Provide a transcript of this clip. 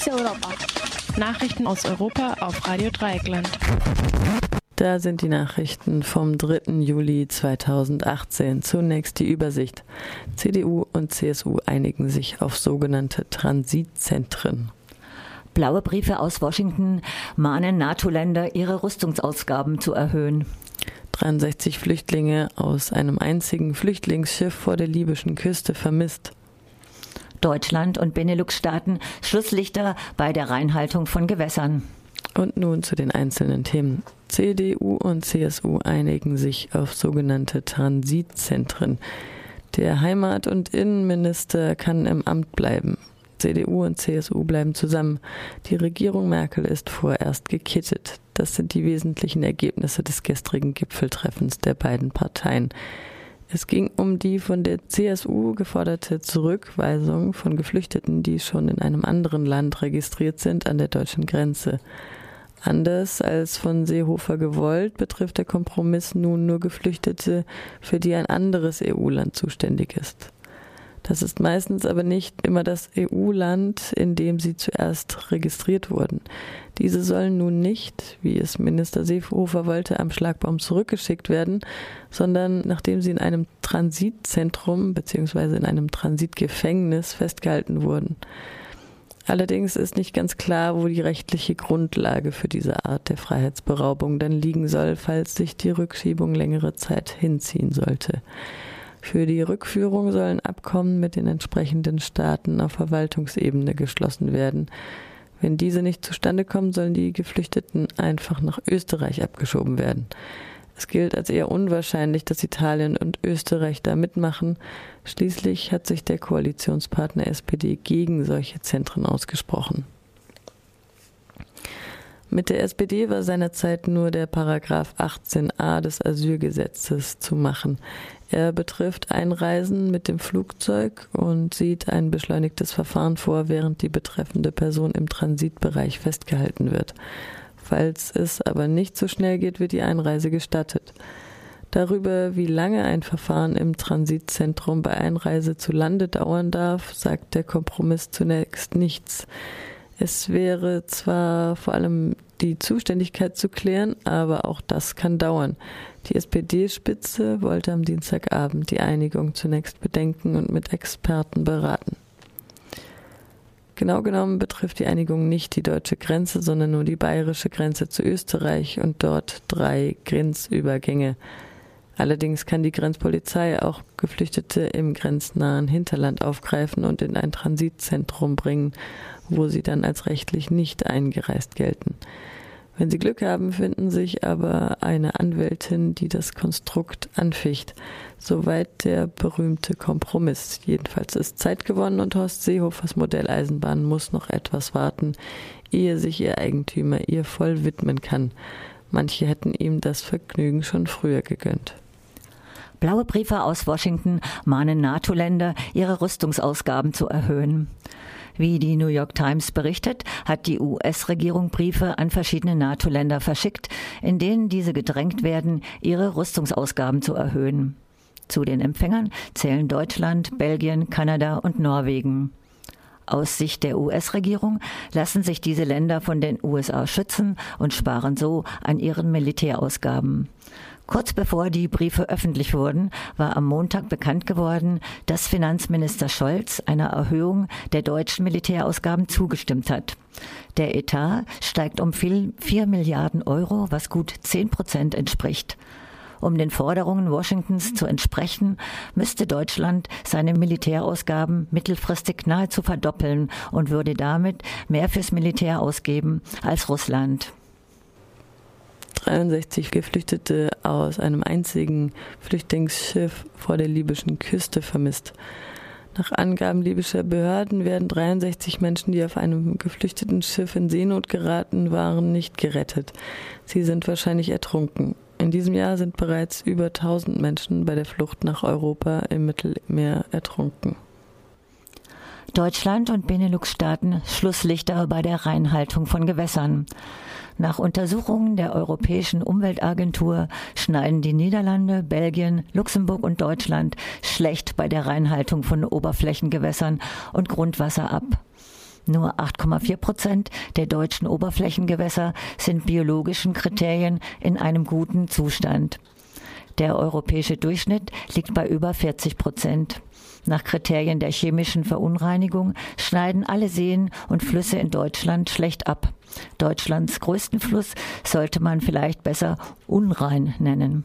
Fokus Europa. Nachrichten aus Europa auf Radio Dreieckland. Da sind die Nachrichten vom 3. Juli 2018. Zunächst die Übersicht. CDU und CSU einigen sich auf sogenannte Transitzentren. Blaue Briefe aus Washington mahnen NATO-Länder, ihre Rüstungsausgaben zu erhöhen. 63 Flüchtlinge aus einem einzigen Flüchtlingsschiff vor der libyschen Küste vermisst. Deutschland und Benelux-Staaten Schlusslichter bei der Reinhaltung von Gewässern. Und nun zu den einzelnen Themen. CDU und CSU einigen sich auf sogenannte Transitzentren. Der Heimat- und Innenminister kann im Amt bleiben. CDU und CSU bleiben zusammen. Die Regierung Merkel ist vorerst gekittet. Das sind die wesentlichen Ergebnisse des gestrigen Gipfeltreffens der beiden Parteien. Es ging um die von der CSU geforderte Zurückweisung von Geflüchteten, die schon in einem anderen Land registriert sind, an der deutschen Grenze. Anders als von Seehofer gewollt, betrifft der Kompromiss nun nur Geflüchtete, für die ein anderes EU-Land zuständig ist. Das ist meistens aber nicht immer das EU-Land, in dem sie zuerst registriert wurden. Diese sollen nun nicht, wie es Minister Seehofer wollte, am Schlagbaum zurückgeschickt werden, sondern nachdem sie in einem Transitzentrum bzw. in einem Transitgefängnis festgehalten wurden. Allerdings ist nicht ganz klar, wo die rechtliche Grundlage für diese Art der Freiheitsberaubung dann liegen soll, falls sich die Rückschiebung längere Zeit hinziehen sollte. Für die Rückführung sollen Abkommen mit den entsprechenden Staaten auf Verwaltungsebene geschlossen werden. Wenn diese nicht zustande kommen, sollen die Geflüchteten einfach nach Österreich abgeschoben werden. Es gilt als eher unwahrscheinlich, dass Italien und Österreich da mitmachen. Schließlich hat sich der Koalitionspartner SPD gegen solche Zentren ausgesprochen. Mit der SPD war seinerzeit nur der Paragraph 18a des Asylgesetzes zu machen. Er betrifft Einreisen mit dem Flugzeug und sieht ein beschleunigtes Verfahren vor, während die betreffende Person im Transitbereich festgehalten wird. Falls es aber nicht so schnell geht, wird die Einreise gestattet. Darüber, wie lange ein Verfahren im Transitzentrum bei Einreise zu Lande dauern darf, sagt der Kompromiss zunächst nichts. Es wäre zwar vor allem die Zuständigkeit zu klären, aber auch das kann dauern. Die SPD-Spitze wollte am Dienstagabend die Einigung zunächst bedenken und mit Experten beraten. Genau genommen betrifft die Einigung nicht die deutsche Grenze, sondern nur die bayerische Grenze zu Österreich und dort drei Grenzübergänge. Allerdings kann die Grenzpolizei auch Geflüchtete im grenznahen Hinterland aufgreifen und in ein Transitzentrum bringen, wo sie dann als rechtlich nicht eingereist gelten. Wenn Sie Glück haben, finden sich aber eine Anwältin, die das Konstrukt anficht. Soweit der berühmte Kompromiss. Jedenfalls ist Zeit gewonnen und Horst Seehofers Modelleisenbahn muss noch etwas warten, ehe sich ihr Eigentümer ihr voll widmen kann. Manche hätten ihm das Vergnügen schon früher gegönnt. Blaue Briefe aus Washington mahnen NATO-Länder, ihre Rüstungsausgaben zu erhöhen. Wie die New York Times berichtet, hat die US-Regierung Briefe an verschiedene NATO-Länder verschickt, in denen diese gedrängt werden, ihre Rüstungsausgaben zu erhöhen. Zu den Empfängern zählen Deutschland, Belgien, Kanada und Norwegen. Aus Sicht der US-Regierung lassen sich diese Länder von den USA schützen und sparen so an ihren Militärausgaben. Kurz bevor die Briefe öffentlich wurden, war am Montag bekannt geworden, dass Finanzminister Scholz einer Erhöhung der deutschen Militärausgaben zugestimmt hat. Der Etat steigt um vier Milliarden Euro, was gut zehn Prozent entspricht. Um den Forderungen Washingtons zu entsprechen, müsste Deutschland seine Militärausgaben mittelfristig nahezu verdoppeln und würde damit mehr fürs Militär ausgeben als Russland. 63 Geflüchtete aus einem einzigen Flüchtlingsschiff vor der libyschen Küste vermisst. Nach Angaben libyscher Behörden werden 63 Menschen, die auf einem geflüchteten Schiff in Seenot geraten waren, nicht gerettet. Sie sind wahrscheinlich ertrunken. In diesem Jahr sind bereits über 1000 Menschen bei der Flucht nach Europa im Mittelmeer ertrunken. Deutschland und Benelux-Staaten Schlusslichter bei der Reinhaltung von Gewässern. Nach Untersuchungen der Europäischen Umweltagentur schneiden die Niederlande, Belgien, Luxemburg und Deutschland schlecht bei der Reinhaltung von Oberflächengewässern und Grundwasser ab. Nur 8,4 Prozent der deutschen Oberflächengewässer sind biologischen Kriterien in einem guten Zustand. Der europäische Durchschnitt liegt bei über 40 Prozent. Nach Kriterien der chemischen Verunreinigung schneiden alle Seen und Flüsse in Deutschland schlecht ab. Deutschlands größten Fluss sollte man vielleicht besser unrein nennen.